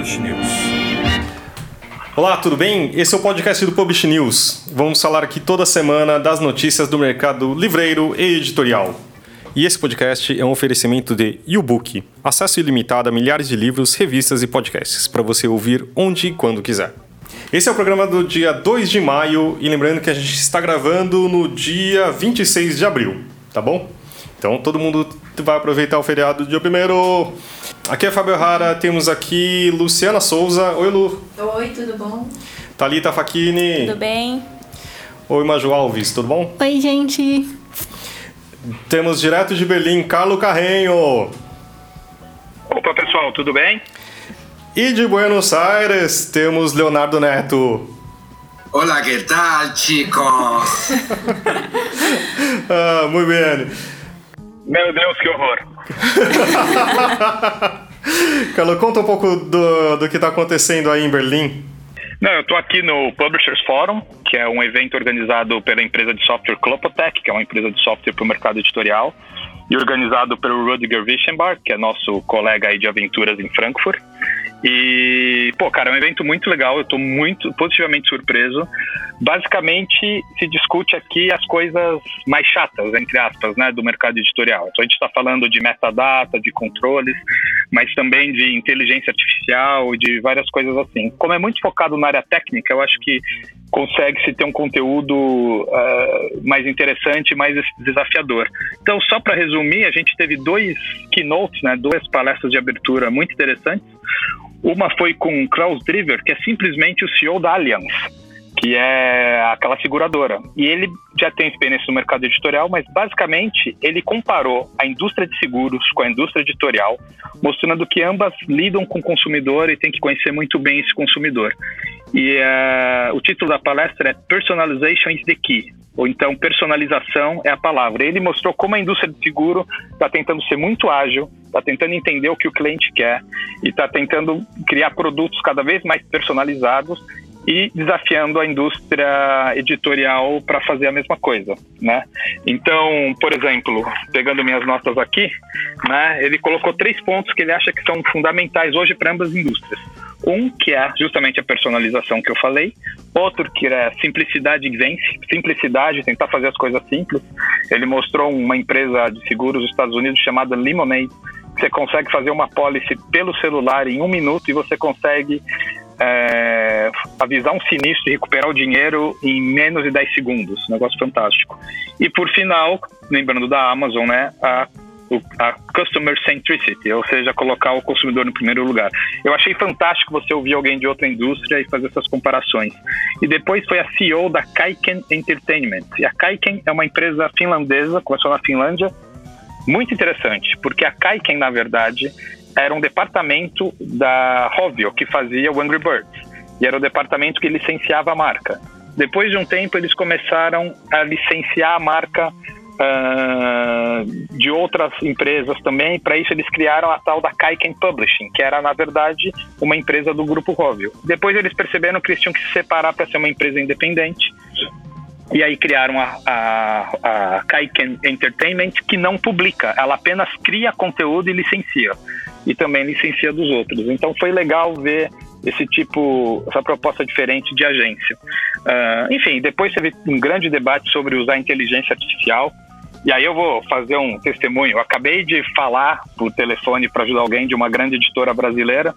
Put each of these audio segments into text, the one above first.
Publish News. Olá, tudo bem? Esse é o podcast do Publish News. Vamos falar aqui toda semana das notícias do mercado livreiro e editorial. E esse podcast é um oferecimento de YouBook, acesso ilimitado a milhares de livros, revistas e podcasts para você ouvir onde e quando quiser. Esse é o programa do dia 2 de maio e lembrando que a gente está gravando no dia 26 de abril, tá bom? Então todo mundo vai aproveitar o feriado dia primeiro. Aqui é Fábio Rara, temos aqui Luciana Souza. Oi, Lu. Oi, tudo bom? Thalita Facchini. Tudo bem? Oi, Maju Alves, tudo bom? Oi, gente. Temos direto de Berlim, Carlo Carrenho. Opa, pessoal, tudo bem? E de Buenos Aires, temos Leonardo Neto. Hola, ¿qué tal, chicos? ah, muito bem. Meu Deus, que horror. Carlos, conta um pouco do, do que está acontecendo aí em Berlim. Não, eu estou aqui no Publishers Forum, que é um evento organizado pela empresa de software Clopotec, que é uma empresa de software para o mercado editorial, e organizado pelo Rudiger Wischenbach, que é nosso colega aí de aventuras em Frankfurt. E, pô, cara, é um evento muito legal, eu estou muito positivamente surpreso. Basicamente, se discute aqui as coisas mais chatas, entre aspas, né, do mercado editorial. Então, a gente está falando de metadata, de controles, mas também de inteligência artificial, de várias coisas assim. Como é muito focado na área técnica, eu acho que consegue-se ter um conteúdo uh, mais interessante, mais desafiador. Então, só para resumir, a gente teve dois keynotes, né, duas palestras de abertura muito interessantes. Uma foi com Klaus Driver, que é simplesmente o CEO da Allianz, que é aquela seguradora. E ele já tem experiência no mercado editorial, mas basicamente ele comparou a indústria de seguros com a indústria editorial, mostrando que ambas lidam com o consumidor e tem que conhecer muito bem esse consumidor. E uh, o título da palestra é Personalization is the Key, ou então personalização é a palavra. Ele mostrou como a indústria de seguro está tentando ser muito ágil, está tentando entender o que o cliente quer e está tentando criar produtos cada vez mais personalizados e desafiando a indústria editorial para fazer a mesma coisa, né? Então, por exemplo, pegando minhas notas aqui, né, ele colocou três pontos que ele acha que são fundamentais hoje para ambas as indústrias. Um que é justamente a personalização que eu falei, outro que é simplicidade vence, simplicidade, tentar fazer as coisas simples. Ele mostrou uma empresa de seguros dos Estados Unidos chamada Lemonade, você consegue fazer uma policy pelo celular em um minuto e você consegue é, avisar um sinistro e recuperar o dinheiro em menos de 10 segundos. Negócio fantástico. E por final, lembrando da Amazon, né, a, a Customer Centricity, ou seja, colocar o consumidor no primeiro lugar. Eu achei fantástico você ouvir alguém de outra indústria e fazer essas comparações. E depois foi a CEO da Kaiken Entertainment. E a Kaiken é uma empresa finlandesa, começou na Finlândia, muito interessante, porque a Kaiken, na verdade, era um departamento da Rovio que fazia o Angry Birds. E era o departamento que licenciava a marca. Depois de um tempo, eles começaram a licenciar a marca uh, de outras empresas também. Para isso, eles criaram a tal da Kaiken Publishing, que era, na verdade, uma empresa do grupo Rovio. Depois, eles perceberam que eles tinham que se separar para ser uma empresa independente. E aí criaram a, a, a Kaiken Entertainment, que não publica, ela apenas cria conteúdo e licencia e também licencia dos outros. Então foi legal ver esse tipo, essa proposta diferente de agência. Uh, enfim, depois teve um grande debate sobre usar inteligência artificial. E aí eu vou fazer um testemunho. Eu acabei de falar por telefone para ajudar alguém de uma grande editora brasileira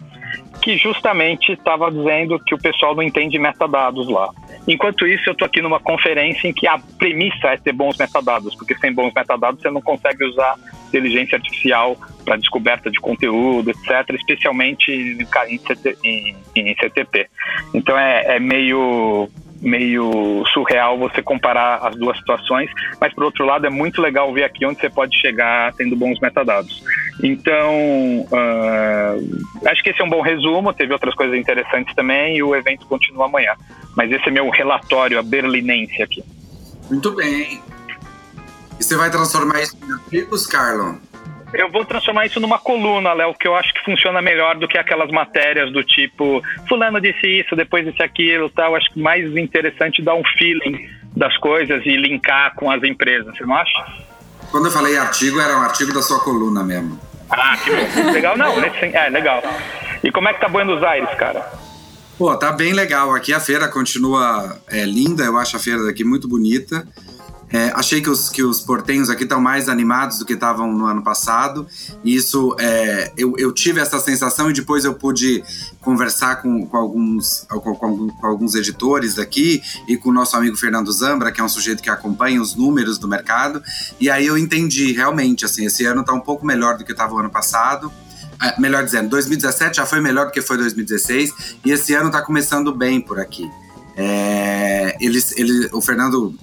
que justamente estava dizendo que o pessoal não entende metadados lá. Enquanto isso, eu estou aqui numa conferência em que a premissa é ter bons metadados, porque sem bons metadados você não consegue usar inteligência artificial para descoberta de conteúdo, etc., especialmente em, em, em CTP. Então é, é meio meio surreal você comparar as duas situações, mas por outro lado é muito legal ver aqui onde você pode chegar tendo bons metadados. Então, uh, acho que esse é um bom resumo. Teve outras coisas interessantes também e o evento continua amanhã. Mas esse é meu relatório, a berlinense aqui. Muito bem. E você vai transformar isso em artigos, Carlon? Eu vou transformar isso numa coluna, Léo, que eu acho que funciona melhor do que aquelas matérias do tipo fulano disse isso, depois disse aquilo, tal. Acho que mais interessante dar um feeling das coisas e linkar com as empresas, você não acha? Quando eu falei artigo, era um artigo da sua coluna mesmo. Ah, que legal, não, é legal. E como é que tá Buenos Aires, cara? Pô, tá bem legal. Aqui a feira continua é, linda, eu acho a feira daqui muito bonita. É, achei que os, que os portenhos aqui estão mais animados do que estavam no ano passado. E isso, é, eu, eu tive essa sensação e depois eu pude conversar com, com, alguns, com, com, alguns editores daqui e com o nosso amigo Fernando Zambra, que é um sujeito que acompanha os números do mercado. E aí eu entendi, realmente, assim, esse ano está um pouco melhor do que estava o ano passado. É, melhor dizendo, 2017 já foi melhor do que foi 2016 e esse ano está começando bem por aqui. É, eles, ele, o Fernando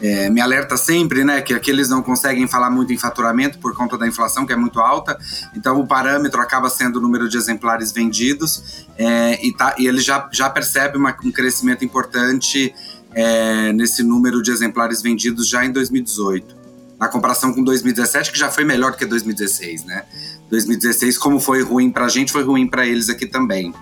é, me alerta sempre, né, que aqui eles não conseguem falar muito em faturamento por conta da inflação que é muito alta, então o parâmetro acaba sendo o número de exemplares vendidos é, e, tá, e ele já, já percebe uma, um crescimento importante é, nesse número de exemplares vendidos já em 2018, na comparação com 2017, que já foi melhor que 2016, né? 2016, como foi ruim para a gente, foi ruim para eles aqui também.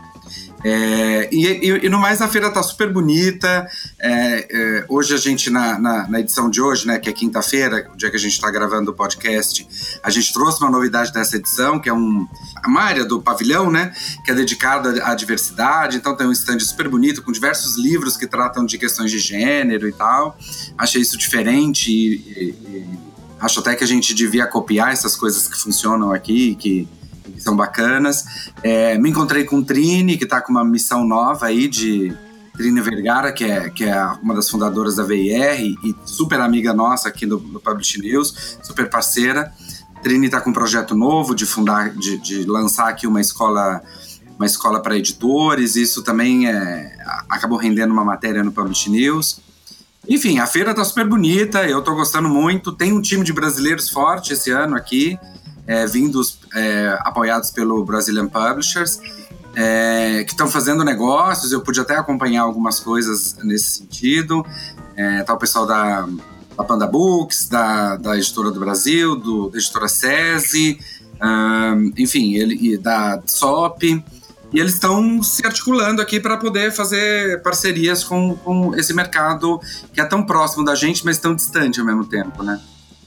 É, e, e, e, no mais, a feira tá super bonita. É, é, hoje a gente, na, na, na, edição de hoje, né, que é quinta-feira, o dia que a gente está gravando o podcast, a gente trouxe uma novidade dessa edição, que é um, uma área do pavilhão, né, que é dedicada à diversidade. Então tem um stand super bonito, com diversos livros que tratam de questões de gênero e tal. Achei isso diferente e, e acho até que a gente devia copiar essas coisas que funcionam aqui, que que são bacanas. É, me encontrei com Trini, que está com uma missão nova aí de Trini Vergara, que é, que é uma das fundadoras da VIR e super amiga nossa aqui no, no Publish News, super parceira. Trini está com um projeto novo de fundar, de, de lançar aqui uma escola uma escola para editores, isso também é, acabou rendendo uma matéria no Publish News. Enfim, a feira está super bonita, eu estou gostando muito. Tem um time de brasileiros forte esse ano aqui é, vindos é, apoiados pelo Brazilian Publishers, é, que estão fazendo negócios. Eu pude até acompanhar algumas coisas nesse sentido. É, tá o pessoal da, da Panda Books, da, da Editora do Brasil, do, da Editora SESI, enfim, ele, da SOP. E eles estão se articulando aqui para poder fazer parcerias com, com esse mercado que é tão próximo da gente, mas tão distante ao mesmo tempo, né?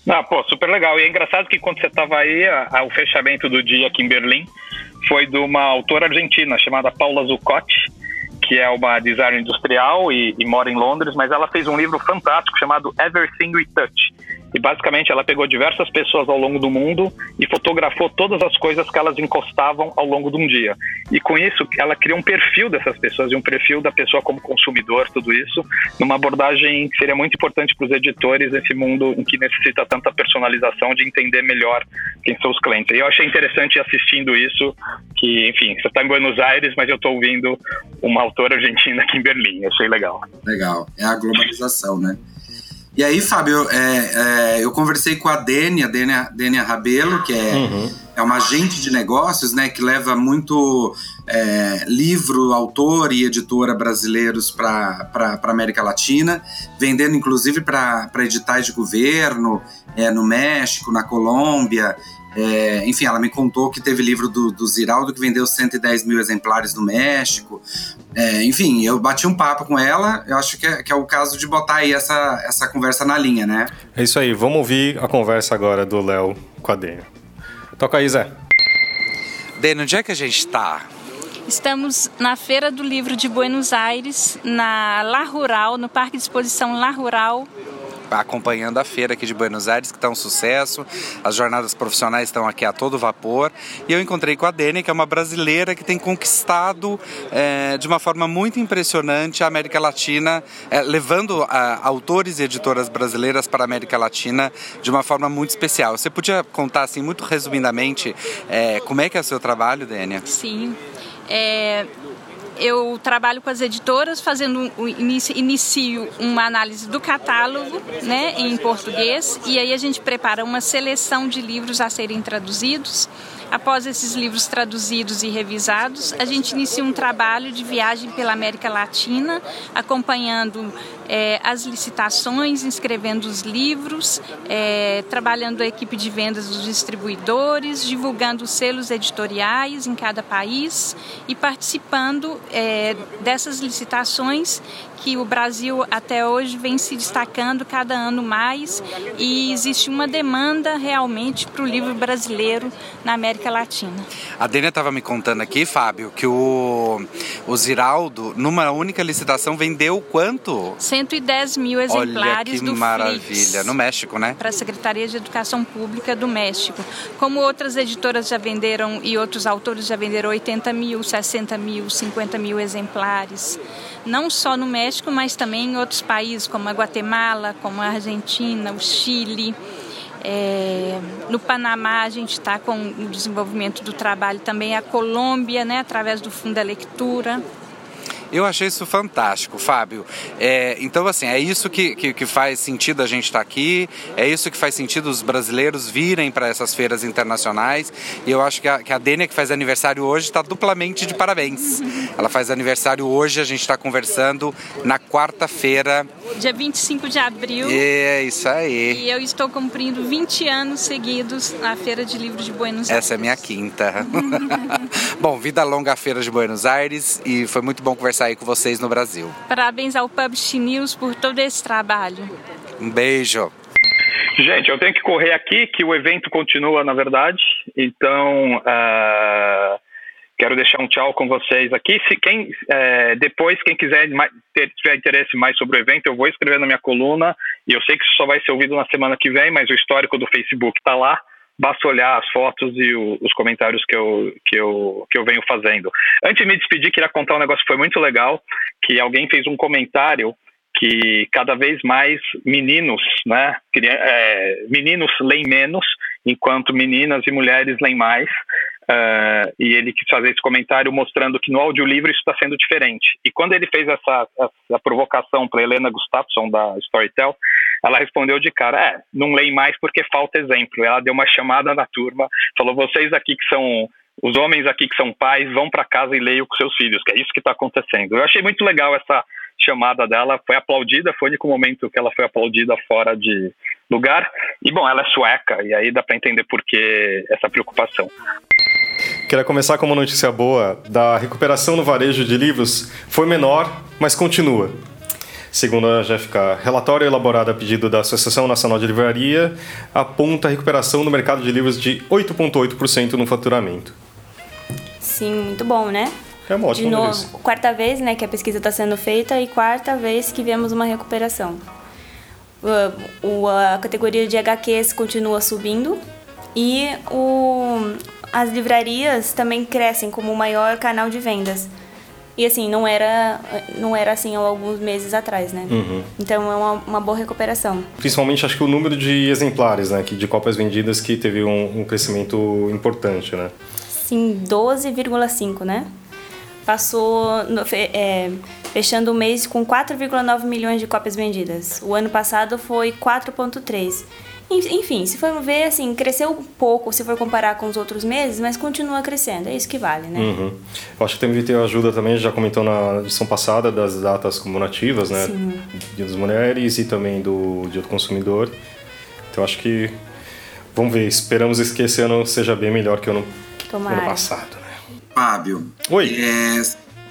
Ah, pô, super legal. E é engraçado que quando você estava aí, a, a, o fechamento do dia aqui em Berlim foi de uma autora argentina chamada Paula Zuccotti, que é uma designer industrial e, e mora em Londres, mas ela fez um livro fantástico chamado Everything We Touch e basicamente ela pegou diversas pessoas ao longo do mundo e fotografou todas as coisas que elas encostavam ao longo de um dia. E com isso, ela criou um perfil dessas pessoas e um perfil da pessoa como consumidor, tudo isso, numa abordagem que seria muito importante para os editores nesse mundo em que necessita tanta personalização de entender melhor quem são os clientes. E eu achei interessante assistindo isso, que, enfim, você está em Buenos Aires, mas eu estou ouvindo uma autora argentina aqui em Berlim. Eu achei legal. Legal. É a globalização, né? E aí, Fábio, é, é, eu conversei com a Dênia, Dênia, Dênia Rabelo, que é, uhum. é uma agente de negócios, né, que leva muito é, livro, autor e editora brasileiros para a América Latina, vendendo inclusive para editais de governo, é, no México, na Colômbia. É, enfim, ela me contou que teve livro do, do Ziraldo que vendeu 110 mil exemplares no México. É, enfim, eu bati um papo com ela, eu acho que é, que é, o caso de botar aí essa, essa conversa na linha, né? É isso aí, vamos ouvir a conversa agora do Léo com a Dênia. Toca aí, Zé. Dênia, onde é que a gente está? Estamos na Feira do Livro de Buenos Aires, na La Rural, no Parque de Exposição La Rural, acompanhando a feira aqui de Buenos Aires, que está um sucesso. As jornadas profissionais estão aqui a todo vapor. E eu encontrei com a Dene, que é uma brasileira que tem conquistado é, de uma forma muito impressionante a América Latina, é, levando a, autores e editoras brasileiras para a América Latina de uma forma muito especial. Você podia contar, assim, muito resumidamente, é, como é que é o seu trabalho, Dênia? Sim. É, eu trabalho com as editoras, fazendo inicio uma análise do catálogo né, em português, e aí a gente prepara uma seleção de livros a serem traduzidos. Após esses livros traduzidos e revisados, a gente inicia um trabalho de viagem pela América Latina, acompanhando é, as licitações, inscrevendo os livros, é, trabalhando a equipe de vendas dos distribuidores, divulgando os selos editoriais em cada país e participando é, dessas licitações que o Brasil até hoje vem se destacando cada ano mais e existe uma demanda realmente para o livro brasileiro na América Latina. A Dênia estava me contando aqui, Fábio, que o, o Ziraldo, numa única licitação, vendeu quanto? 110 mil exemplares Olha que maravilha. No México, né? Para a Secretaria de Educação Pública do México. Como outras editoras já venderam e outros autores já venderam 80 mil, 60 mil, 50 mil exemplares. Não só no México, mas também em outros países, como a Guatemala, como a Argentina, o Chile. É, no Panamá a gente está com o desenvolvimento do trabalho também a Colômbia, né, através do Fundo da Leitura. Eu achei isso fantástico, Fábio. É, então, assim, é isso que, que, que faz sentido a gente estar tá aqui, é isso que faz sentido os brasileiros virem para essas feiras internacionais. E eu acho que a, que a Dênia, que faz aniversário hoje, está duplamente de parabéns. Ela faz aniversário hoje, a gente está conversando na quarta-feira. Dia 25 de abril. É, isso aí. E eu estou cumprindo 20 anos seguidos na Feira de Livros de Buenos Aires. Essa é minha quinta. bom, vida longa à Feira de Buenos Aires e foi muito bom conversar conversar aí com vocês no Brasil. Parabéns ao Publish News por todo esse trabalho. Um beijo. Gente, eu tenho que correr aqui, que o evento continua, na verdade. Então, uh, quero deixar um tchau com vocês aqui. Se quem uh, depois, quem quiser mais, ter, tiver interesse mais sobre o evento, eu vou escrever na minha coluna. E eu sei que isso só vai ser ouvido na semana que vem, mas o histórico do Facebook está lá basta olhar as fotos e o, os comentários que eu, que, eu, que eu venho fazendo. Antes de me despedir, queria contar um negócio que foi muito legal, que alguém fez um comentário que cada vez mais meninos, né, é, meninos leem menos, enquanto meninas e mulheres leem mais. Uh, e ele quis fazer esse comentário mostrando que no audiolivro isso está sendo diferente. E quando ele fez essa, essa provocação para Helena Gustafsson da Storytel, ela respondeu de cara: é, não leem mais porque falta exemplo. Ela deu uma chamada na turma, falou: vocês aqui que são os homens aqui que são pais vão para casa e leiam com seus filhos, que é isso que está acontecendo. Eu achei muito legal essa chamada dela, foi aplaudida, foi o único momento que ela foi aplaudida fora de lugar. E bom, ela é sueca, e aí dá para entender por que essa preocupação. Queria começar com uma notícia boa da recuperação no varejo de livros. Foi menor, mas continua. Segundo a GFK, relatório elaborado a pedido da Associação Nacional de Livraria aponta a recuperação no mercado de livros de 8,8% no faturamento. Sim, muito bom, né? É uma ótima de novo, notícia. quarta vez né, que a pesquisa está sendo feita e quarta vez que vemos uma recuperação. O, a categoria de HQs continua subindo e o, as livrarias também crescem como o maior canal de vendas. E assim, não era, não era assim há alguns meses atrás, né? Uhum. Então é uma, uma boa recuperação. Principalmente acho que o número de exemplares, né? De cópias vendidas que teve um, um crescimento importante, né? Sim, 12,5, né? Passou no, é, fechando o mês com 4,9 milhões de cópias vendidas. O ano passado foi 4,3. Enfim, se for ver, assim, cresceu um pouco se for comparar com os outros meses, mas continua crescendo. É isso que vale, né? Uhum. Eu acho que tem ajuda também, já comentou na edição passada, das datas comemorativas, né? Sim. Dia das Mulheres e também do Dia do Consumidor. Então acho que, vamos ver, esperamos que esse ano seja bem melhor que o ano, ano passado, né? Fábio. Oi. É,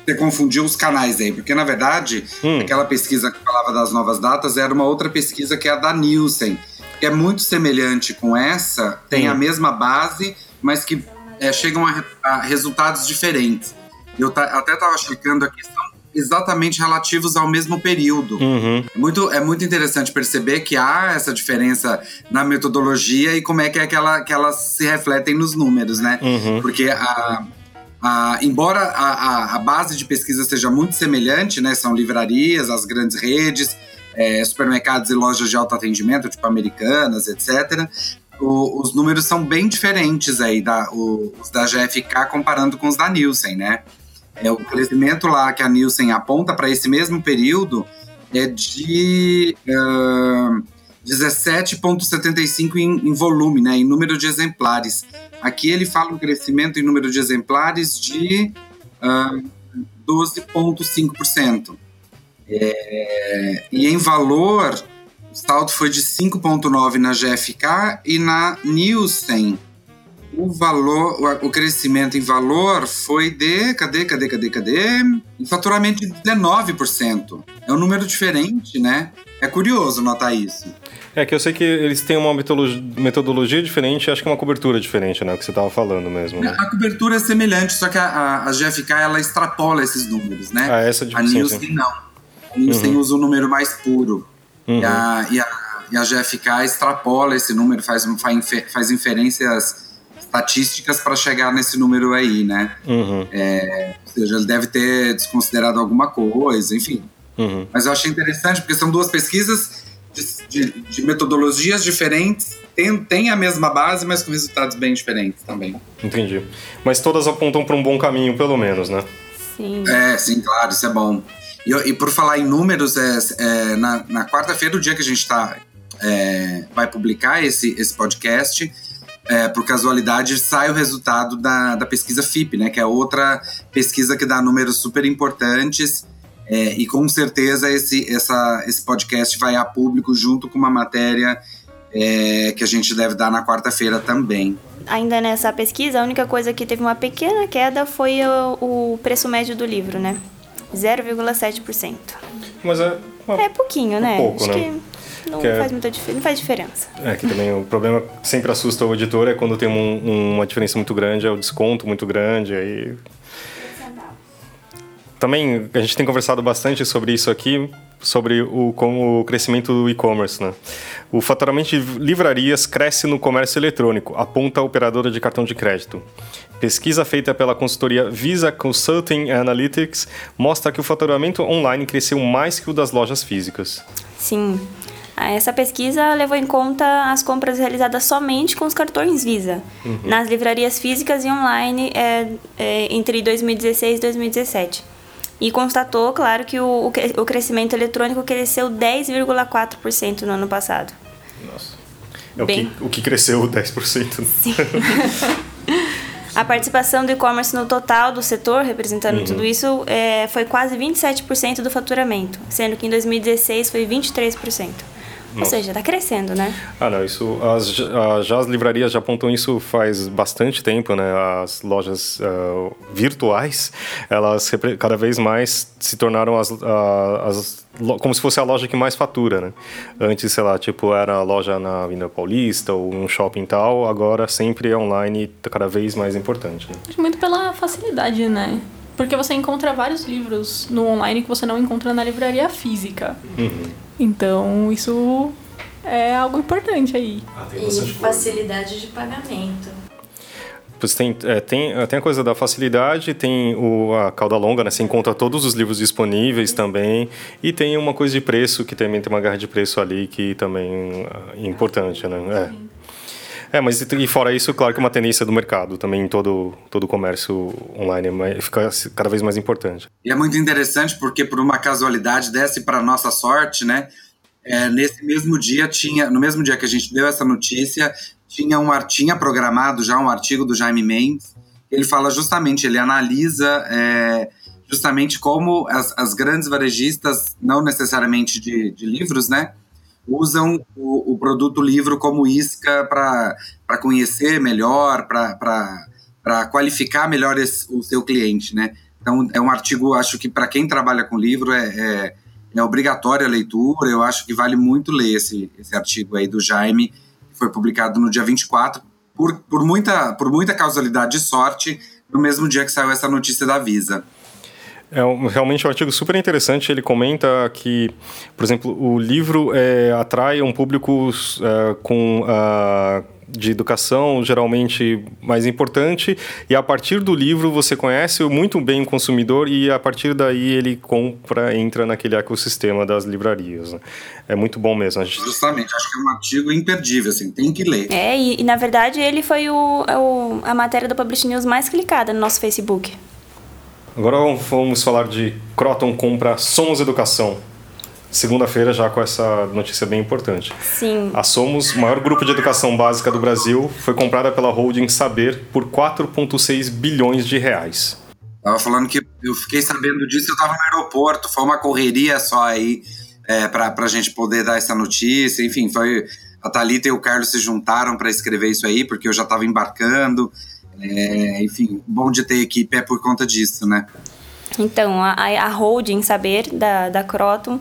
você confundiu os canais aí, porque na verdade, Hum. aquela pesquisa que falava das novas datas era uma outra pesquisa que é a da Nielsen, que é muito semelhante com essa, tem Hum. a mesma base, mas que é, chegam a, a resultados diferentes. Eu ta- até estava checando aqui, são exatamente relativos ao mesmo período. Uhum. É muito, é muito interessante perceber que há essa diferença na metodologia e como é que, é que, ela, que elas se refletem nos números, né? Uhum. Porque a, a- embora a, a- a base de pesquisa seja muito semelhante, né? São livrarias, as grandes redes, é, supermercados e lojas de alto atendimento, tipo americanas, etc. o- os números são bem diferentes aí, da, o- os da GFK comparando com os da Nielsen, né? É, o crescimento lá que a Nielsen aponta para esse mesmo período é de ah, 17,75 em, em volume, né, em número de exemplares. Aqui ele fala um crescimento em número de exemplares de ah, 12,5%. É, e em valor, o saldo foi de 5,9 na GFK e na Nielsen o valor, o, o crescimento em valor foi de, cadê, cadê, cadê, cadê? Em faturamento de 19%. É um número diferente, né? É curioso notar isso. É que eu sei que eles têm uma metodologia, diferente, acho que é uma cobertura diferente, né? O que você estava falando mesmo. Né? A cobertura é semelhante, só que a, a, a, GFK ela extrapola esses números, né? Ah, essa é A Nielsen não. A Nielsen uhum. usa o número mais puro. Uhum. E, a, e, a, e a GFK extrapola esse número, faz, faz inferências estatísticas para chegar nesse número aí, né? Uhum. É, ou seja, ele deve ter desconsiderado alguma coisa, enfim. Uhum. Mas eu achei interessante porque são duas pesquisas de, de, de metodologias diferentes, tem, tem a mesma base, mas com resultados bem diferentes também. Entendi. Mas todas apontam para um bom caminho, pelo menos, né? Sim. É, sim, claro, isso é bom. E, e por falar em números, é, é na, na quarta-feira, o dia que a gente está é, vai publicar esse, esse podcast, é, por casualidade, sai o resultado da, da pesquisa FIP, né? Que é outra pesquisa que dá números super importantes é, e com certeza esse, essa, esse podcast vai a público junto com uma matéria é, que a gente deve dar na quarta-feira também. Ainda nessa pesquisa, a única coisa que teve uma pequena queda foi o, o preço médio do livro, né? 0,7%. Mas é. Uma, é pouquinho, né? pouco, Acho né? que não, é faz muita, não faz diferença. É, que também o problema que sempre assusta o editor é quando tem um, uma diferença muito grande, é o desconto muito grande, aí também a gente tem conversado bastante sobre isso aqui, sobre o, como o crescimento do e-commerce. Né? O faturamento de livrarias cresce no comércio eletrônico, aponta a operadora de cartão de crédito. Pesquisa feita pela consultoria Visa Consulting Analytics mostra que o faturamento online cresceu mais que o das lojas físicas. Sim. Essa pesquisa levou em conta as compras realizadas somente com os cartões Visa, uhum. nas livrarias físicas e online é, é, entre 2016 e 2017 e constatou, claro, que o, o crescimento eletrônico cresceu 10,4% no ano passado. Nossa. É o, que, o que cresceu 10%. Sim. A participação do e-commerce no total do setor, representando uhum. tudo isso, é, foi quase 27% do faturamento, sendo que em 2016 foi 23%. Nossa. Ou seja, está crescendo, né? Ah, não, isso. As, já as livrarias já apontam isso faz bastante tempo, né? As lojas uh, virtuais, elas cada vez mais se tornaram as, uh, as como se fosse a loja que mais fatura, né? Antes, sei lá, tipo, era a loja na Avenida Paulista ou um shopping tal, agora sempre é online, cada vez mais importante. Né? Muito pela facilidade, né? Porque você encontra vários livros no online que você não encontra na livraria física. Uhum. Então, isso é algo importante aí. Ah, e facilidade de pagamento. Pois tem, é, tem, tem a coisa da facilidade, tem o, a cauda longa, né? Você encontra todos os livros disponíveis também. E tem uma coisa de preço, que também tem uma guerra de preço ali, que também é importante, né? É. é, mas e fora isso, claro que é uma tendência do mercado também em todo, todo o comércio online fica cada vez mais importante. E é muito interessante porque, por uma casualidade, desce para nossa sorte, né? É, nesse mesmo dia tinha, no mesmo dia que a gente deu essa notícia, tinha um tinha programado já um artigo do Jaime Mendes. Ele fala justamente, ele analisa é, justamente como as, as, grandes varejistas, não necessariamente de, de livros, né, usam o, o, produto livro como isca para conhecer melhor, para qualificar melhor esse, o seu cliente, né. Então é um artigo, acho que para quem trabalha com livro é, é é obrigatória a leitura, eu acho que vale muito ler esse, esse artigo aí do Jaime, que foi publicado no dia 24, por, por, muita, por muita causalidade de sorte, no mesmo dia que saiu essa notícia da Visa. É realmente um artigo super interessante. Ele comenta que, por exemplo, o livro é, atrai um público é, com uh, de educação geralmente mais importante e a partir do livro você conhece muito bem o consumidor e a partir daí ele compra entra naquele ecossistema das livrarias né? é muito bom mesmo gente... justamente acho que é um artigo imperdível assim tem que ler é e, e na verdade ele foi o, o, a matéria do Publish News mais clicada no nosso Facebook agora vamos falar de Croton compra Somos Educação segunda-feira já com essa notícia bem importante. Sim. A Somos, maior grupo de educação básica do Brasil, foi comprada pela holding Saber por 4,6 bilhões de reais. Tava falando que eu fiquei sabendo disso, eu tava no aeroporto, foi uma correria só aí é, para a gente poder dar essa notícia. Enfim, foi a Thalita e o Carlos se juntaram para escrever isso aí, porque eu já estava embarcando. É, enfim, bom de ter equipe é por conta disso, né? Então, a, a holding Saber da, da Croton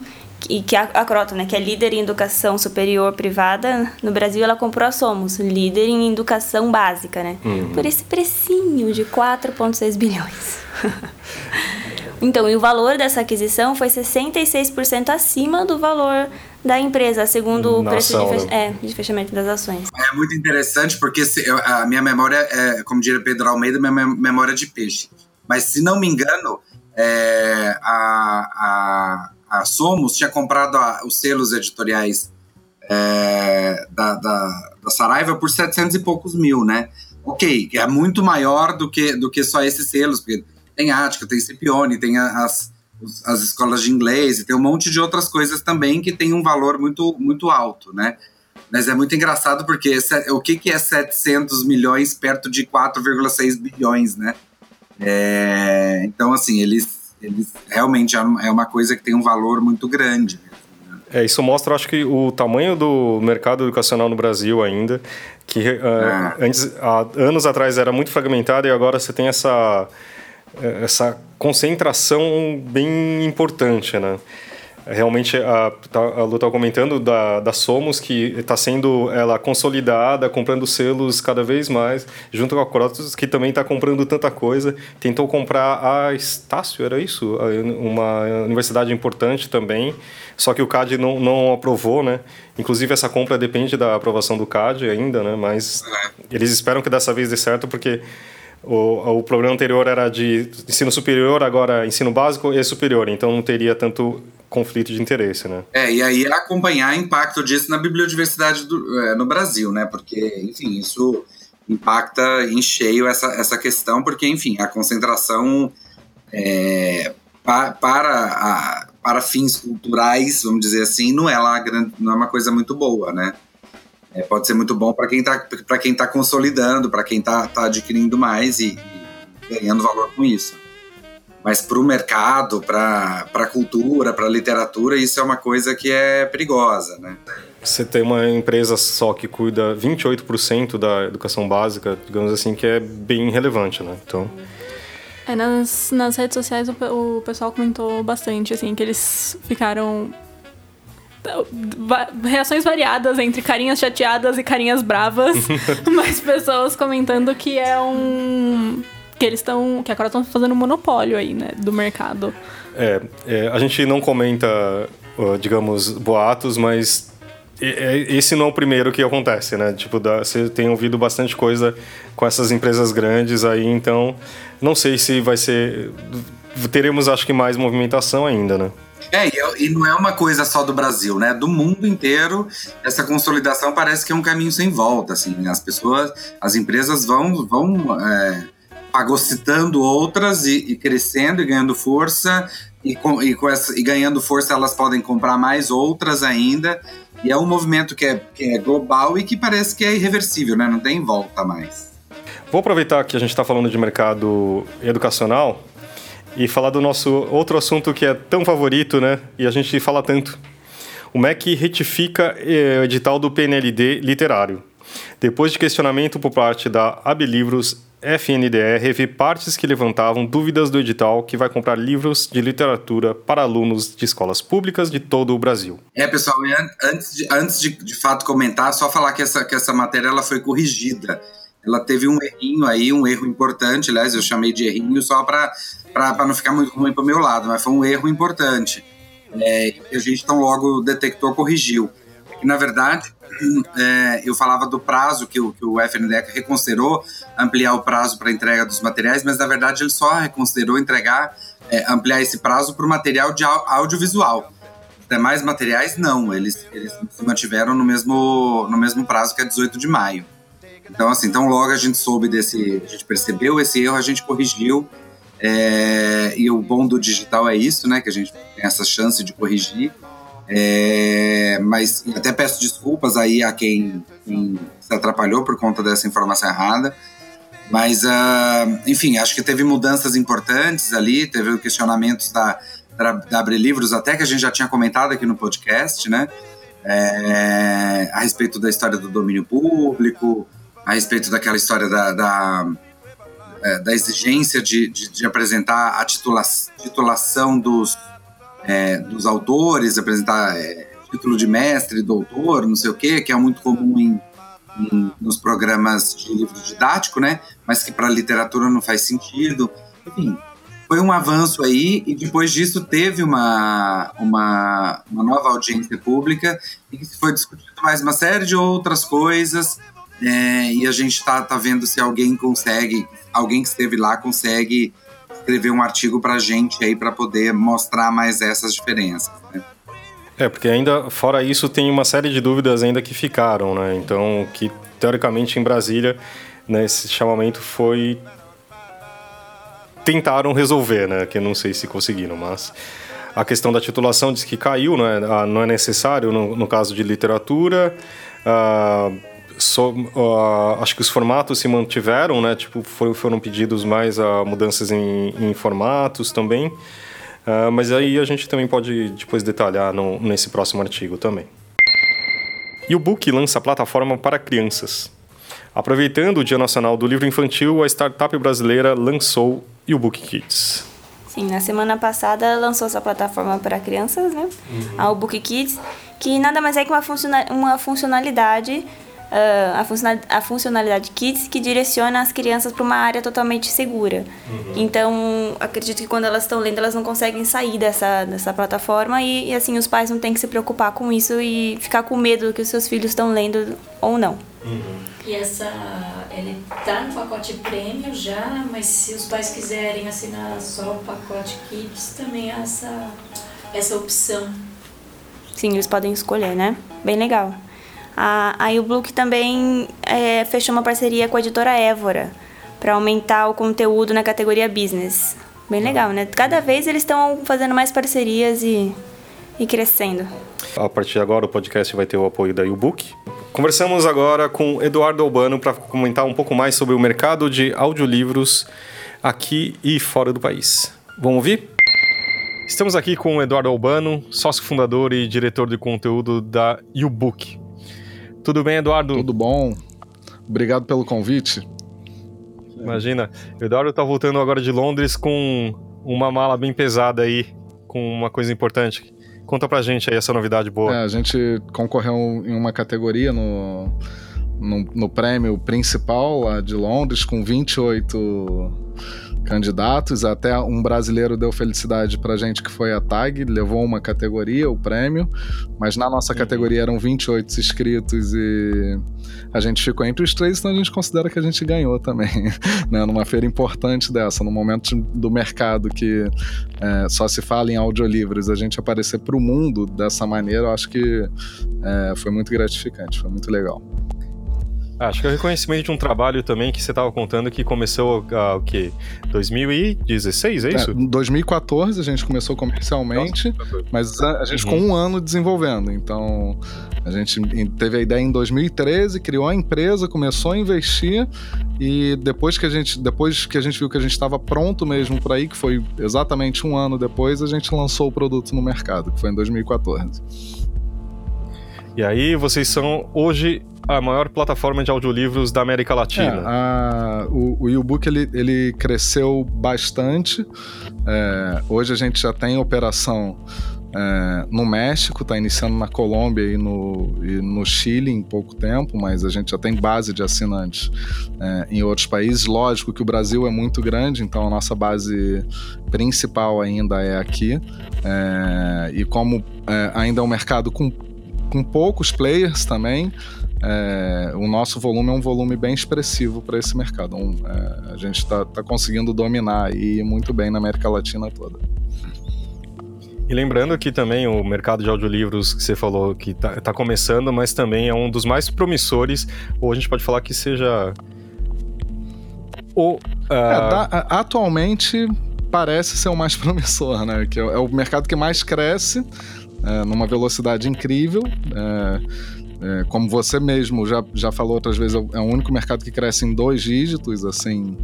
e que a, a Croton, né, que é líder em educação superior privada, no Brasil ela comprou a Somos, líder em educação básica, né? Uhum. Por esse precinho de 4,6 bilhões. então, e o valor dessa aquisição foi 66% acima do valor da empresa, segundo o preço de, fech é, de, fechamento das ações. É muito interessante porque se, a minha memória é, como diria Pedro Almeida, minha memória é de peixe. Mas se não me engano, é, a, a a Somos tinha comprado a, os selos editoriais é, da, da, da, Saraiva por 700 e poucos mil, né? Ok, é muito maior do que, do que só esses selos, porque tem Ática, tem Scipione, tem as, as escolas de inglês, e tem um monte de outras coisas também que tem um valor muito, muito alto, né? Mas é muito engraçado porque o que, que é 700 milhões perto de 4,6 bilhões, né? É, então, assim, eles eles realmente é, é uma coisa que tem um valor muito grande. É, isso mostra, acho que, o tamanho do mercado educacional no Brasil ainda, que uh, antes, há anos atrás era muito fragmentado e agora você tem essa, essa concentração bem importante, né? realmente a, tá, a Lu estava comentando da, da Somos que está sendo ela consolidada, comprando selos cada vez mais, junto com a Crotos que também está comprando tanta coisa. Tentou comprar a Estácio, era isso? Uma universidade importante também, só que o CAD não, não aprovou, né? Inclusive essa compra depende da aprovação do CAD ainda, né? Mas eles esperam que dessa vez dê certo porque o, o programa anterior era de ensino superior, agora ensino básico e superior, então não teria tanto conflito de interesse, né? É, e aí acompanhar o impacto disso na biodiversidade do, é, no Brasil, né? Porque, enfim, isso impacta em cheio essa, essa questão, porque, enfim, a concentração é, pa, para, a, para fins culturais, vamos dizer assim, não é, lá, não é uma coisa muito boa, né? É, pode ser muito bom para quem está para quem tá consolidando, para quem está tá adquirindo mais e, e ganhando valor com isso. Mas para o mercado, para a cultura, para a literatura, isso é uma coisa que é perigosa, né? Você tem uma empresa só que cuida 28% da educação básica, digamos assim, que é bem relevante, né? Então... É, nas, nas redes sociais o, o pessoal comentou bastante, assim, que eles ficaram reações variadas entre carinhas chateadas e carinhas bravas, mas pessoas comentando que é um que eles estão que agora estão fazendo um monopólio aí, né, do mercado. É, é, a gente não comenta, digamos, boatos, mas esse não é o primeiro que acontece, né? Tipo, você tem ouvido bastante coisa com essas empresas grandes aí, então não sei se vai ser. Teremos, acho que, mais movimentação ainda, né? É, e não é uma coisa só do Brasil, né? Do mundo inteiro, essa consolidação parece que é um caminho sem volta, assim. As pessoas, as empresas vão, vão é, fagocitando outras e, e, crescendo e ganhando força, e, com, e, com essa, e ganhando força elas podem comprar mais outras ainda. E é um movimento que é, que é global e que parece que é irreversível, né? Não tem volta mais. Vou aproveitar que a gente está falando de mercado educacional e falar do nosso outro assunto que é tão favorito, né? E a gente fala tanto. O MEC retifica eh, o edital do PNLD literário. Depois de questionamento por parte da Abilivros, FNDE revi partes que levantavam dúvidas do edital que vai comprar livros de literatura para alunos de escolas públicas de todo o Brasil. É, pessoal, antes de, antes de, de fato comentar, só falar que essa, que essa matéria ela foi corrigida. Ela teve um errinho aí, um erro importante, aliás, eu chamei de errinho só para não ficar muito ruim para o meu lado, mas foi um erro importante. É, a gente então logo detectou, corrigiu. Que, na verdade, é, eu falava do prazo que o, que o FNDEC reconsiderou ampliar o prazo para entrega dos materiais, mas na verdade ele só reconsiderou entregar, é, ampliar esse prazo para o material de audiovisual. Demais materiais, não, eles, eles se mantiveram no mesmo, no mesmo prazo que é 18 de maio. Então, assim, então logo a gente soube desse, a gente percebeu esse erro, a gente corrigiu é, e o bom do digital é isso, né? Que a gente tem essa chance de corrigir. É, mas até peço desculpas aí a quem, quem, se atrapalhou por conta dessa informação errada. Mas, uh, enfim, acho que teve mudanças importantes ali, teve questionamentos da, da, da Abre Livros, até que a gente já tinha comentado aqui no podcast, né? É, a respeito da história do domínio público, a respeito daquela história da, da é, da exigência de, de, de, apresentar a titula, titulação dos, é, dos autores, apresentar é, título de mestre, doutor, não sei o quê, que é muito comum em, em, nos programas de livro didático, né? Mas que para literatura não faz sentido. Enfim, foi um avanço aí e depois disso teve uma, uma, uma nova audiência pública e que foi discutido mais uma série de outras coisas é, e a gente está tá vendo se alguém consegue, alguém que esteve lá consegue escrever um artigo para a gente aí para poder mostrar mais essas diferenças. Né? É, porque ainda, fora isso, tem uma série de dúvidas ainda que ficaram, né? Então, que teoricamente em Brasília, né, esse chamamento foi tentaram resolver, né? Que não sei se conseguiram, mas a questão da titulação diz que caiu, não é, ah, não é necessário no, no caso de literatura. Uh, so, uh, acho que os formatos se mantiveram, né? Tipo, foram, foram pedidos mais uh, mudanças em, em, formatos também. Uh, mas aí a gente também pode depois detalhar no, nesse próximo artigo também. E o Book lança a plataforma para crianças. Aproveitando o Dia Nacional do Livro Infantil, a startup brasileira lançou o Book Kids. Sim, na semana passada lançou sua plataforma para crianças, né? Uhum. A Book Kids, que nada mais é que uma, uma funcionalidade a, funcional, a funcionalidade Kids que direciona as crianças para uma área totalmente segura. Uhum. Então, acredito que quando elas estão lendo, elas não conseguem sair dessa, dessa plataforma e, e, assim, os pais não têm que se preocupar com isso e ficar com medo do que os seus filhos estão lendo ou não. Uhum. E essa, ele tá no pacote prêmio já, mas se os pais quiserem assinar só o pacote Kids, também há essa, essa opção. Sim, eles podem escolher, né? Bem legal. A, a Book também é, fechou uma parceria com a editora Évora para aumentar o conteúdo na categoria business. Bem legal, né? Cada vez eles estão fazendo mais parcerias e, e crescendo. A partir de agora o podcast vai ter o apoio da U-Book. Conversamos agora com Eduardo Albano para comentar um pouco mais sobre o mercado de audiolivros aqui e fora do país. Vamos ouvir? Estamos aqui com o Eduardo Albano, sócio fundador e diretor de conteúdo da U-Book. Tudo bem, Eduardo? Tudo bom. Obrigado pelo convite. Imagina, o Eduardo está voltando agora de Londres com uma mala bem pesada aí, com uma coisa importante. Conta pra gente aí essa novidade boa. É, a gente concorreu em uma categoria no, no, no prêmio principal lá de Londres com 28 candidatos. Até um brasileiro deu felicidade pra gente que foi a TAG, levou uma categoria, o prêmio, mas na nossa uhum. categoria eram 28 inscritos e a gente ficou entre os três, então a gente considera que a gente ganhou também, né? Numa feira importante dessa, no momento do mercado que é, só se fala em audiolivros, a gente aparecer para o mundo dessa maneira, eu acho que é, foi muito gratificante, foi muito legal. Acho que é o reconhecimento de um trabalho também que você estava contando que começou ah, o quê? 2016, é isso? É, em 2014 a gente começou comercialmente, Nossa, mas a, a gente uhum. ficou um ano desenvolvendo. Então a gente teve a ideia em 2013, criou a empresa, começou a investir e depois que a gente, depois que a gente viu que a gente estava pronto mesmo para ir, que foi exatamente um ano depois, a gente lançou o produto no mercado, que foi em 2014. E aí vocês são hoje a maior plataforma de audiolivros da América Latina. É, a, o, e-book ele, ele cresceu bastante. É, hoje a gente já tem operação é, no México, está iniciando na Colômbia e no, e no, Chile em pouco tempo, mas a gente já tem base de assinantes é, em outros países. Lógico que o Brasil é muito grande, então a nossa base principal ainda é aqui. É, e como é, ainda é um mercado com, com poucos players também, é, o nosso volume é um volume bem expressivo para esse mercado. Um, é, a gente está tá conseguindo dominar e muito bem na América Latina toda. E lembrando que também o mercado de audiolivros que você falou que está tá começando, mas também é um dos mais promissores, ou a gente pode falar que seja o. Uh... É, tá, atualmente parece ser o mais promissor, né? Que é, é o mercado que mais cresce é, numa velocidade incrível. É, é, como você mesmo já, já falou outras vezes, é o único mercado que cresce em dois dígitos, assim.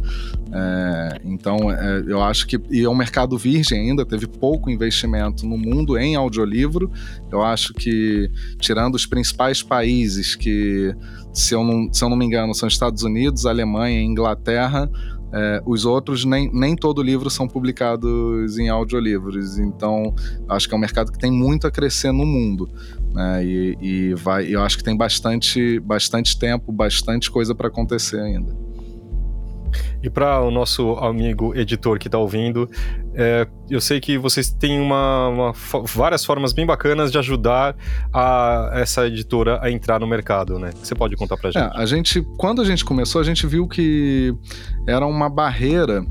É, então, é, eu acho que. E é um mercado virgem ainda, teve pouco investimento no mundo em audiolivro. Eu acho que, tirando os principais países que, se eu não, se eu não me engano, são Estados Unidos, Alemanha e Inglaterra, é, os outros, nem, nem todo livro são publicados em audiolivros. Então, acho que é um mercado que tem muito a crescer no mundo. Né? E, e vai, eu acho que tem bastante, bastante tempo, bastante coisa para acontecer ainda. E para o nosso amigo editor que está ouvindo, é, eu sei que vocês têm uma, uma, várias formas bem bacanas de ajudar a, essa editora a entrar no mercado, né? Você pode contar para a gente? É, a gente, quando a gente começou, a gente viu que era uma barreira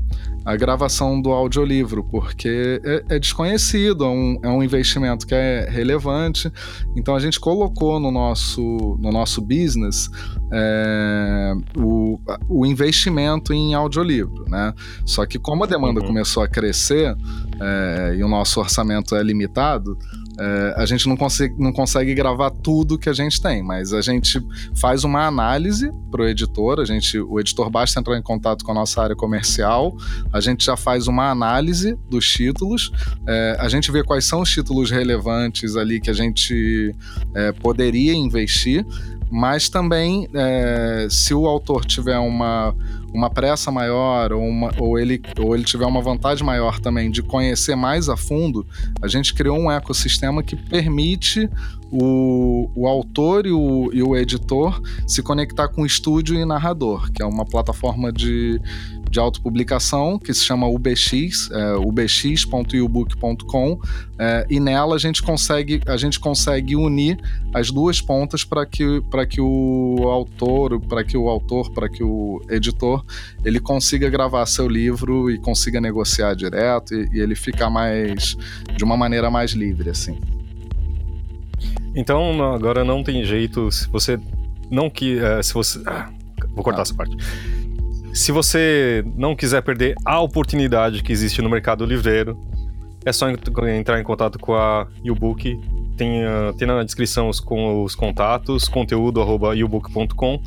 a gravação do audiolivro, porque é, é desconhecido, é um, é um, investimento que é relevante. Então a gente colocou no nosso, no nosso business é, o, o investimento em audiolivro. Né? Só que como a demanda uhum. começou a crescer é, e o nosso orçamento é limitado, é, a gente não consegue, não consegue gravar tudo que a gente tem, mas a gente faz uma análise para o editor. A gente, o editor basta entrar em contato com a nossa área comercial. A gente já faz uma análise dos títulos. É, a gente vê quais são os títulos relevantes ali que a gente é, poderia investir mas também é, se o autor tiver uma, uma pressa maior ou, uma, ou, ele, ou ele tiver uma vantagem maior também de conhecer mais a fundo, a gente criou um ecossistema que permite o, o autor e o, e o editor se conectar com o estúdio e narrador, que é uma plataforma de, de autopublicação que se chama UBX, é, ubx.ubook.com, é, e nela a gente consegue a gente consegue unir as duas pontas para que que o autor, para que o autor, para que o editor ele consiga gravar seu livro e consiga negociar direto e, e ele ficar mais de uma maneira mais livre assim. Então agora não tem jeito se você não que uh, se você ah, vou cortar ah. essa parte se você não quiser perder a oportunidade que existe no mercado livreiro, é só entrar em contato com a YouBook. Tem, uh, tem na descrição os, com os contatos, conteúdo.yobook.com.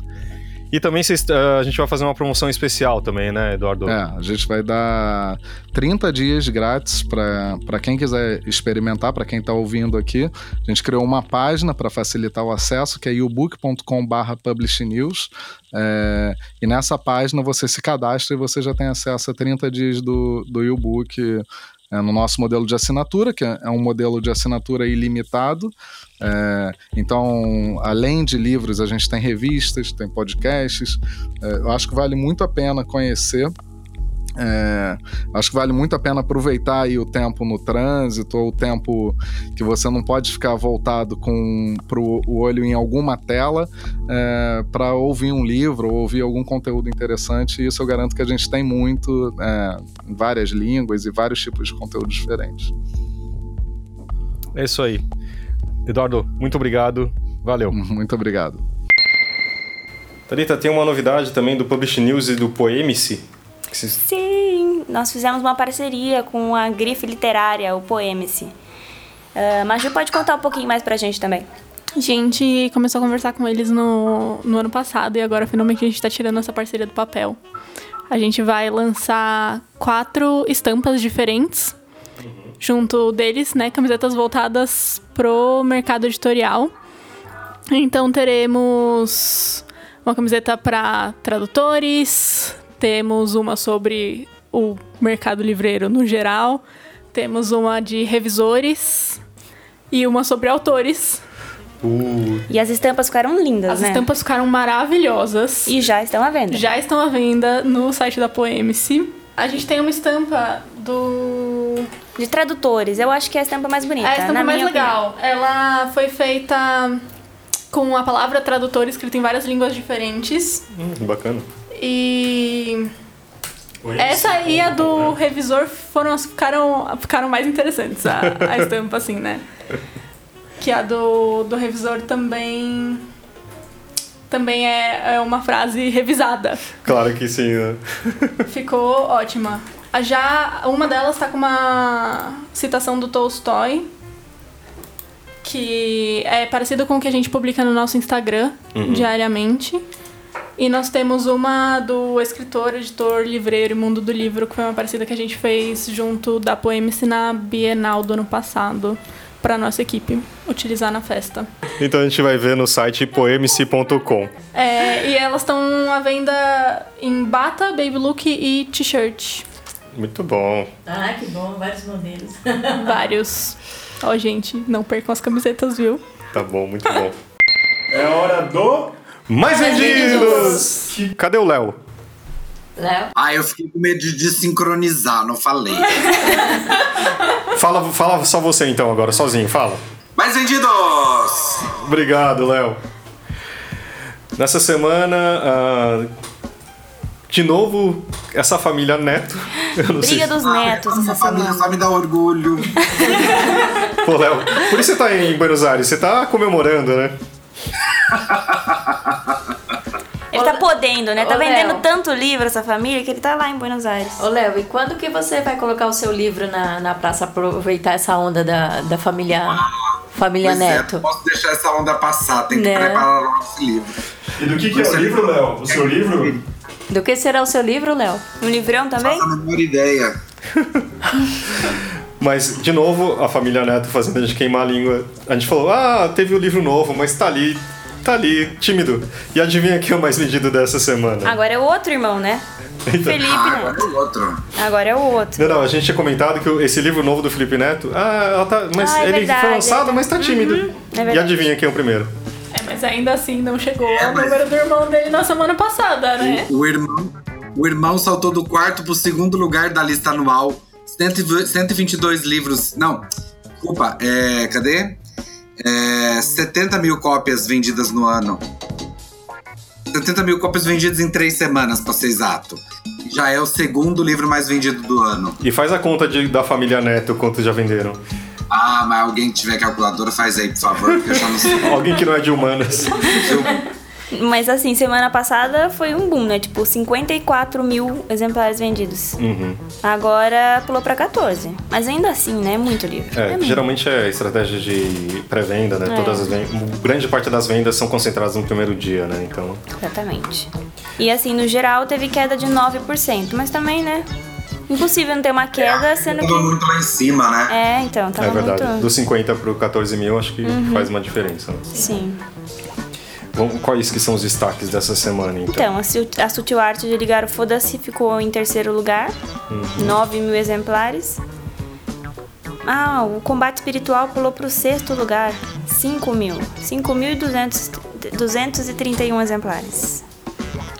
E também cês, uh, a gente vai fazer uma promoção especial também, né, Eduardo? É, a gente vai dar 30 dias grátis para quem quiser experimentar, para quem está ouvindo aqui. A gente criou uma página para facilitar o acesso, que é yobook.com.br publishnews. É, e nessa página você se cadastra e você já tem acesso a 30 dias do, do e-book é, no nosso modelo de assinatura, que é um modelo de assinatura ilimitado. É, então, além de livros, a gente tem revistas, tem podcasts. É, eu acho que vale muito a pena conhecer. É, acho que vale muito a pena aproveitar aí o tempo no trânsito ou o tempo que você não pode ficar voltado com pro, o olho em alguma tela é, para ouvir um livro ou ouvir algum conteúdo interessante. E isso eu garanto que a gente tem muito é, em várias línguas e vários tipos de conteúdos diferentes. É isso aí. Eduardo, muito obrigado. Valeu. Muito obrigado. Thalita, tem uma novidade também do Publish News e do Poemice Sim, nós fizemos uma parceria com a grife literária, o Poemice. Uh, Maju pode contar um pouquinho mais pra gente também. A gente começou a conversar com eles no, no ano passado e agora finalmente a gente tá tirando essa parceria do papel. A gente vai lançar quatro estampas diferentes junto deles, né? Camisetas voltadas pro mercado editorial. Então teremos uma camiseta para tradutores, temos uma sobre o mercado livreiro no geral. Temos uma de revisores e uma sobre autores. Uh. E as estampas ficaram lindas, as né? As estampas ficaram maravilhosas. E já estão à venda. Já estão à venda no site da Poemice. A gente tem uma estampa do... De tradutores. Eu acho que é a estampa mais bonita, É a estampa mais legal. Opinião. Ela foi feita com a palavra tradutor escrita em várias línguas diferentes. Hum, bacana. E essa e a do revisor foram ficaram, ficaram mais interessantes, a, a estampa, assim, né? Que a do, do revisor também. Também é, é uma frase revisada. Claro que sim, né? Ficou ótima. Já uma delas tá com uma citação do Tolstói, que é parecido com o que a gente publica no nosso Instagram uhum. diariamente. E nós temos uma do escritor, editor, livreiro e mundo do livro, que foi uma parecida que a gente fez junto da Poemice na Bienal do ano passado. para nossa equipe utilizar na festa. Então a gente vai ver no site poemc.com. É, e elas estão à venda em bata, baby look e t-shirt. Muito bom. Ah, que bom, vários modelos. Vários. Ó, gente, não percam as camisetas, viu? Tá bom, muito bom. É hora do Mais Vendidos! Cadê o Léo? Léo? Ah, eu fiquei com medo de desincronizar, não falei. Fala, fala só você então agora, sozinho, fala. Mais vendidos! Obrigado, Léo. Nessa semana, ah, de novo, essa família Neto. Eu não sei. Briga dos netos Ai, essa família semana. só me dá orgulho. Pô, Léo, por isso você tá em Buenos Aires, você tá comemorando, né? Ele tá podendo, né? Tá Ô, vendendo Léo. tanto livro essa família que ele tá lá em Buenos Aires. Ô, Léo, e quando que você vai colocar o seu livro na, na praça, aproveitar essa onda da, da família, família Pois é, Neto? não posso deixar essa onda passar, tem que Né? preparar logo esse livro. E do que, que é o livro, Léo? O seu livro? Do que será o seu livro, Léo? Um livrão também? Faço a menor ideia. Mas, de novo, a família Neto fazendo a gente queimar a língua. A gente falou, ah, teve o livro novo, mas tá ali, tá ali, tímido. E adivinha quem é o mais vendido dessa semana? Agora é o outro irmão, né? Felipe Ah, agora Neto. é o outro. Agora é o outro. Não, não, a gente tinha comentado que o- esse livro novo do Felipe Neto, ah, ela tá, mas Ah, é ele verdade, foi lançado, é. mas tá tímido. é e adivinha quem é o primeiro? É, mas ainda assim não chegou ao mas- número do irmão dele na semana passada, né? O irmão, o irmão saltou do quarto pro segundo lugar da lista anual. 102 122 livros. Não, desculpa, é, cadê? É, 70 mil cópias vendidas no ano. 70 mil cópias vendidas em três semanas, pra ser exato. Já é o segundo livro mais vendido do ano. E faz a conta de- da família Neto, quantos já venderam. Ah, mas alguém que tiver calculadora, faz aí, por favor, porque eu já não sei. Alguém que não é de humanas. Mas assim, semana passada foi um boom, né? Tipo, 54 mil exemplares vendidos. Uhum. Agora pulou pra 14. Mas ainda assim, né? É muito livro. É, muito. geralmente é estratégia de pré-venda, né? É. Todas as ven- grande parte das vendas são concentradas no primeiro dia, né? Então, Exatamente. E assim, no geral, teve queda de 9%. Mas também, né? Impossível não ter uma queda, sendo Tava que. muito lá em cima, né? É, então, tava é verdade. muito. Dos 50 pro 14 mil, acho que Uhum. faz uma diferença. né? Sim. Vamos, quais que são os destaques dessa semana, então? Então, a, a Sutil Arte de Ligar o Foda-se ficou em terceiro lugar, Uhum. 9 mil exemplares. Ah, o Combate Espiritual pulou pro sexto lugar, 5 mil. 5.231 exemplares.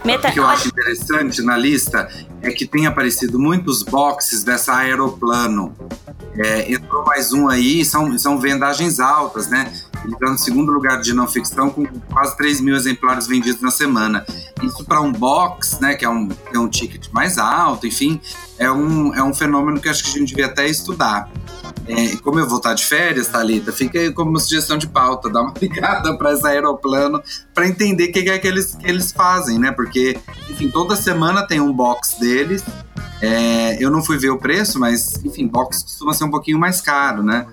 Meta... O que eu acho interessante na lista é que tem aparecido muitos boxes dessa aeroplano. É, entrou mais um aí, são, são vendagens altas, né? Está no segundo lugar de não ficção com quase 3 mil exemplares vendidos na semana. Isso para um box, né, que é um, é um ticket mais alto, enfim, é um, é um fenômeno que acho que a gente devia até estudar. É, como eu vou estar de férias, Thalita, fica aí como uma sugestão de pauta, dá uma ligada para esse aeroplano para entender o que, que é que eles, que eles fazem, né? Porque, enfim, toda semana tem um box deles. É, eu não fui ver o preço, mas, enfim, box costuma ser um pouquinho mais caro, né?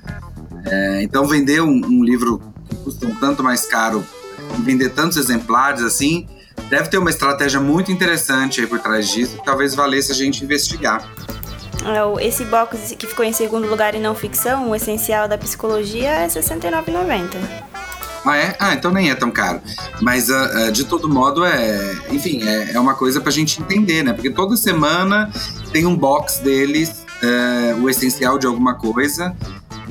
É, então, vender um, um livro que custa um tanto mais caro, e vender tantos exemplares assim, deve ter uma estratégia muito interessante aí por trás disso, que talvez valesse a gente investigar. É, Esse box que ficou em segundo lugar em não ficção, o essencial da psicologia, é R$ 69,90. Ah, é? Ah, então nem é tão caro. Mas, ah, ah, de todo modo, é. Enfim, é, é uma coisa pra gente entender, né? Porque toda semana tem um box deles, é, o essencial de alguma coisa,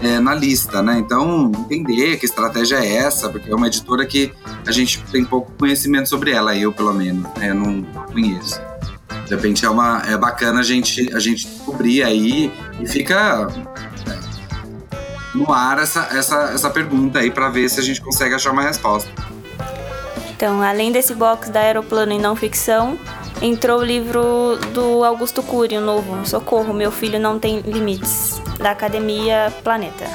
é, na lista, né? Então, entender que estratégia é essa, porque é uma editora que a gente tem pouco conhecimento sobre ela, eu pelo menos, né? Não conheço. De repente é, uma, é bacana a gente, a gente descobrir aí e fica no ar essa, essa, essa pergunta aí para ver se a gente consegue achar uma resposta. Então, além desse box da Aeroplano em não ficção, entrou o livro do Augusto Cury, o novo, Socorro, Meu Filho Não Tem Limites, da Academia Planeta.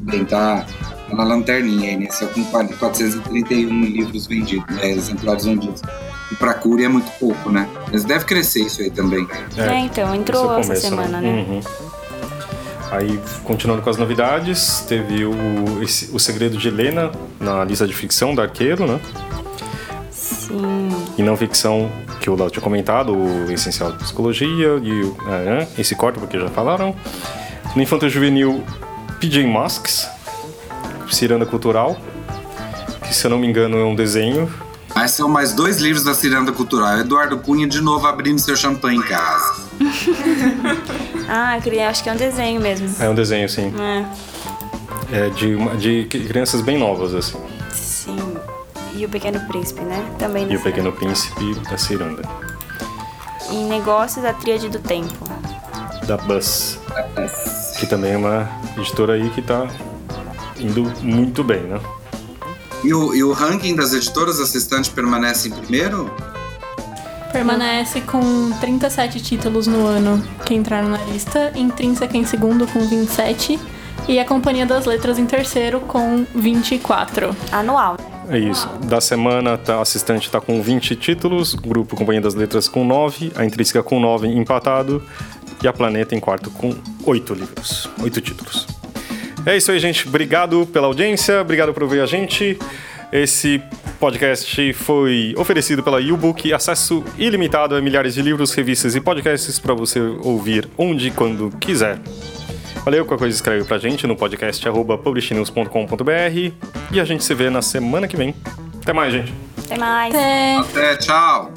Bem, tá, tá na lanterninha aí, né? Só com 431 livros vendidos, né? exemplares vendidos. E pra Cury é muito pouco, né? Mas deve crescer isso aí também. É, então, entrou esse é o essa começo, semana, né? Uhum. Aí, continuando com as novidades, teve o, esse- o Segredo de Helena na lista de ficção da Arqueiro, né? Sim. E não ficção, que o Léo tinha comentado, o Essencial de Psicologia e o, é, esse corte, porque já falaram. No Infanto Juvenil, PJ Masks, Ciranda Cultural, que se eu não me engano é um desenho. Mas são mais dois livros da Ciranda Cultural. Eduardo Cunha de novo abrindo seu champanhe em casa. ah, eu queria, acho que é um desenho mesmo. É um desenho, sim. É. É de, de crianças bem novas, assim. E o Pequeno Príncipe, né? Também E da o Pequeno Príncipe da Ciranda. Em negócios, a Tríade do Tempo. Da Buzz. Que também é uma editora aí que tá indo muito bem, né? E o, e o ranking das editoras assistentes permanece em primeiro? Permanece com 37 títulos no ano que entraram na lista, Intrínseca em segundo com 27 e a Companhia das Letras em terceiro com 24. Anual. É isso. Da semana, tá, assistente tá com 20 títulos, grupo Companhia das Letras com 9, a Intrínseca com 9 empatado e a Planeta em quarto com 8 livros, 8 títulos. É isso aí, gente. Obrigado pela audiência, obrigado por ouvir a gente. Esse podcast foi oferecido pela YouBook, acesso ilimitado a milhares de livros, revistas e podcasts para você ouvir onde e quando quiser. Valeu, qualquer coisa escreve pra gente no podcast arroba publishnews.com.br e a gente se vê na semana que vem. Até mais, gente. Até mais. Até. Até, tchau!